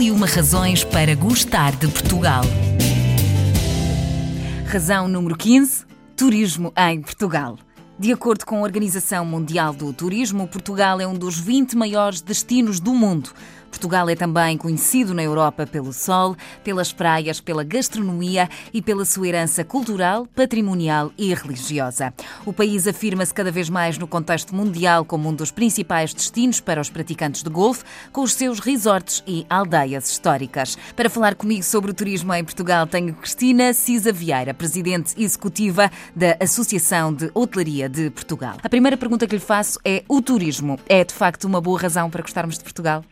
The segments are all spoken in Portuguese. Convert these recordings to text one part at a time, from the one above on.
E uma razões para gostar de Portugal. Razão número 15: Turismo em Portugal. De acordo com a Organização Mundial do Turismo, Portugal é um dos 20 maiores destinos do mundo. Portugal é também conhecido na Europa pelo sol, pelas praias, pela gastronomia e pela sua herança cultural, patrimonial e religiosa. O país afirma-se cada vez mais no contexto mundial como um dos principais destinos para os praticantes de golfe, com os seus resorts e aldeias históricas. Para falar comigo sobre o turismo em Portugal, tenho Cristina Cisa Vieira, presidente executiva da Associação de Hotelaria de Portugal. A primeira pergunta que lhe faço é: o turismo é de facto uma boa razão para gostarmos de Portugal?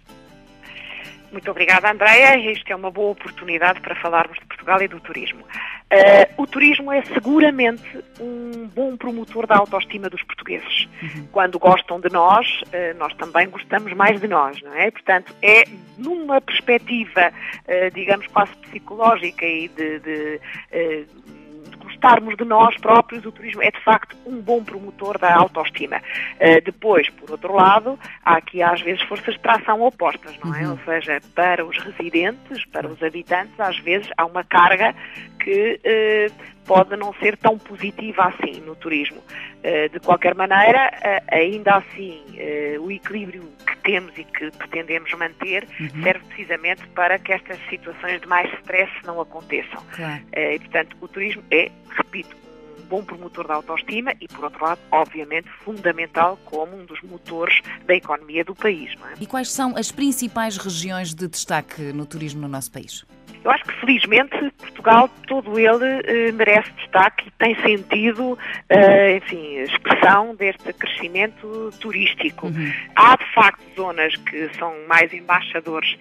Muito obrigada, Andréia. Isto é uma boa oportunidade para falarmos de Portugal e do turismo. Uh, o turismo é seguramente um bom promotor da autoestima dos portugueses. Uhum. Quando gostam de nós, uh, nós também gostamos mais de nós, não é? Portanto, é numa perspectiva, uh, digamos, quase psicológica e de, de gostarmos de nós próprios, o turismo é de facto um bom promotor da autoestima. Uh, depois, por outro lado, há aqui às vezes forças de tração opostas, não é? Uhum. Ou seja, para os residentes, para os habitantes, às vezes há uma carga que uh, pode não ser tão positiva assim no turismo. Uh, de qualquer maneira, ainda assim, o equilíbrio que temos e que pretendemos manter uhum. serve precisamente para que estas situações de mais stress não aconteçam. Claro. e, portanto, o turismo é repito, um bom promotor da autoestima e, por outro lado, obviamente, fundamental como um dos motores da economia do país. É? E quais são as principais regiões de destaque no turismo no nosso país? Eu acho que felizmente Portugal todo ele eh, merece destaque e tem sentido, eh, enfim, expressão deste crescimento turístico. Uhum. Há de facto zonas que são mais embaixadores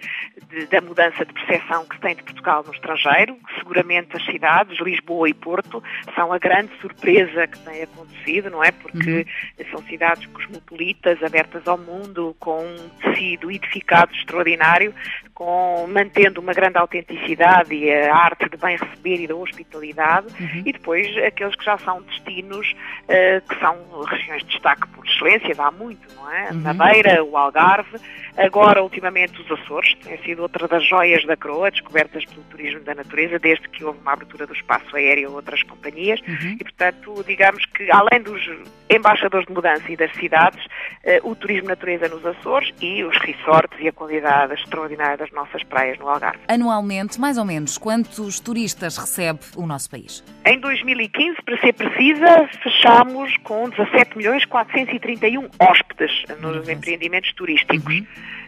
de, da mudança de percepção que se tem de Portugal no estrangeiro. Seguramente as cidades, Lisboa e Porto, são a grande surpresa que tem acontecido, não é? Porque uhum. são cidades cosmopolitas, abertas ao mundo, com um tecido edificado extraordinário, com, mantendo uma grande autenticidade e a arte de bem receber e da hospitalidade, uhum. e depois aqueles que já são destinos uh, que são regiões de destaque por excelência, dá muito, não é? Uhum. Madeira, o Algarve, agora ultimamente os Açores, tem sido outra das joias da coroa, descobertas pelo turismo da natureza, desde que houve uma abertura do espaço aéreo a outras companhias, uhum. e portanto, digamos que além dos embaixadores de mudança e das cidades, uh, o turismo natureza nos Açores e os resorts e a qualidade extraordinária das nossas praias no Algarve. Anualmente, mais ou menos, quantos turistas recebe o nosso país? Em 2015, para ser precisa, fechamos com 17 milhões 431 hóspedes nos uhum. empreendimentos turísticos. Uhum.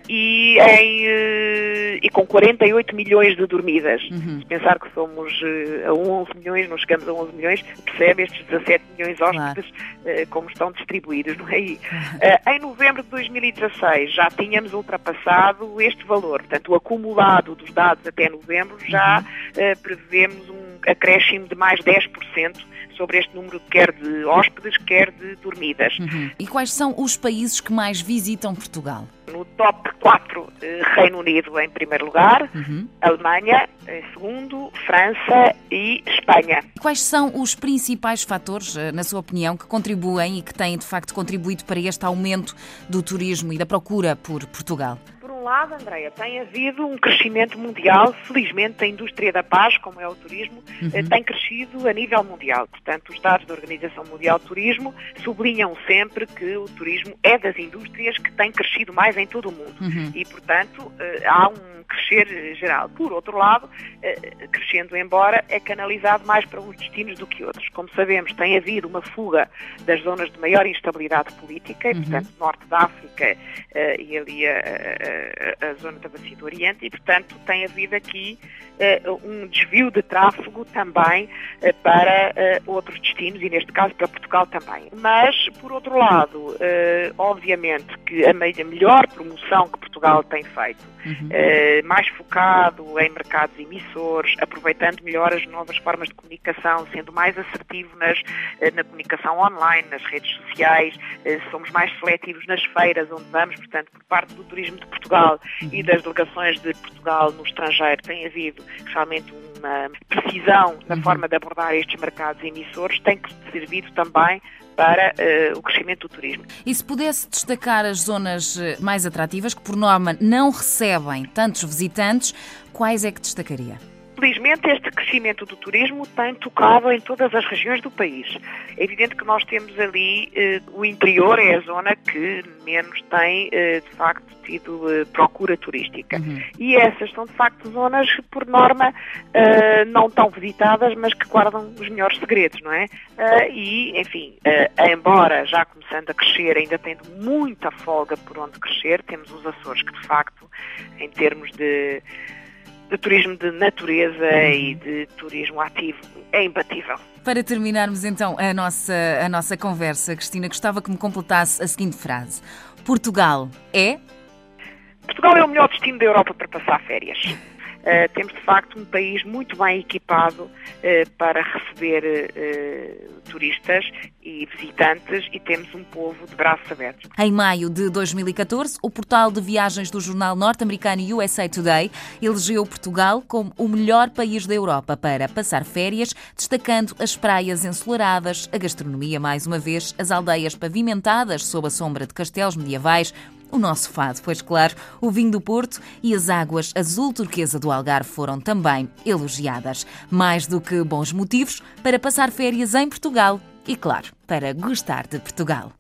E, em, eh, e, com 48 milhões de dormidas. Uhum. Se pensar que somos eh, a 11 milhões, não chegamos a 11 milhões, percebe estes 17 milhões de hóspedes claro. Eh, como estão distribuídos, não é? aí? em novembro de 2016 já tínhamos ultrapassado este valor, portanto o acumulado dos dados até novembro já uhum. prevemos um acréscimo de mais 10% sobre este número quer de hóspedes, quer de dormidas. Uhum. E quais são os países que mais visitam Portugal? No top 4, eh, Reino Unido em primeiro lugar, uhum. Alemanha em segundo, França e Espanha. Quais são os principais fatores, eh, na sua opinião, que contribuem e que têm de facto contribuído para este aumento do turismo e da procura por Portugal? Um lado, Andréia, tem havido um crescimento mundial. Felizmente, a indústria da paz, como é o turismo, uhum. Eh, tem crescido a nível mundial. Portanto, os dados da Organização Mundial do Turismo sublinham sempre que o turismo é das indústrias que tem crescido mais em todo o mundo. Uhum. E, portanto, eh, há um crescer geral. Por outro lado, eh, crescendo embora, é canalizado mais para uns destinos do que outros. Como sabemos, tem havido uma fuga das zonas de maior instabilidade política, uhum. portanto, norte da África e ali a, a, zona da Bacia do Oriente, e, portanto, tem havido aqui um desvio de tráfego também para outros destinos, e neste caso para Portugal também. Mas, por outro lado, obviamente que a melhor promoção que Portugal tem feito, uhum. Mais focado em mercados emissores, aproveitando melhor as novas formas de comunicação, sendo mais assertivo nas, eh, na comunicação online, nas redes sociais, eh, somos mais seletivos nas feiras onde vamos, portanto, por parte do turismo de Portugal e das delegações de Portugal no estrangeiro tem havido realmente um uma precisão na uhum. forma de abordar estes mercados emissores, tem que servir também para uh, o crescimento do turismo. E se pudesse destacar as zonas eh, mais atrativas, que por norma não recebem tantos visitantes, quais é que destacaria? Felizmente, este crescimento do turismo tem tocado em todas as regiões do país. É evidente que nós temos ali eh, o interior, é a zona que menos tem, eh, de facto, tido eh, procura turística. Uhum. E essas são, de facto, zonas que, por norma, eh, não tão visitadas, mas que guardam os melhores segredos, não é? Eh, e, enfim, eh, embora já começando a crescer, ainda tendo muita folga por onde crescer, temos os Açores que, de facto, em termos de de turismo de natureza e de turismo ativo é imbatível. Para terminarmos então a nossa, a nossa conversa, Cristina, gostava que me completasse a seguinte frase: Portugal é? Portugal é o melhor destino da Europa para passar férias. Uh, temos de facto um país muito bem equipado uh, para receber uh, turistas e visitantes e temos um povo de braços abertos. Em maio de 2014, o portal de viagens do jornal norte-americano USA Today elegeu Portugal como o melhor país da Europa para passar férias, destacando as praias ensolaradas, a gastronomia mais uma vez, as aldeias pavimentadas sob a sombra de castelos medievais, o nosso fado, pois claro, o vinho do Porto e as águas azul turquesa do Algarve foram também elogiadas. Mais do que bons motivos para passar férias em Portugal e, claro, para gostar de Portugal.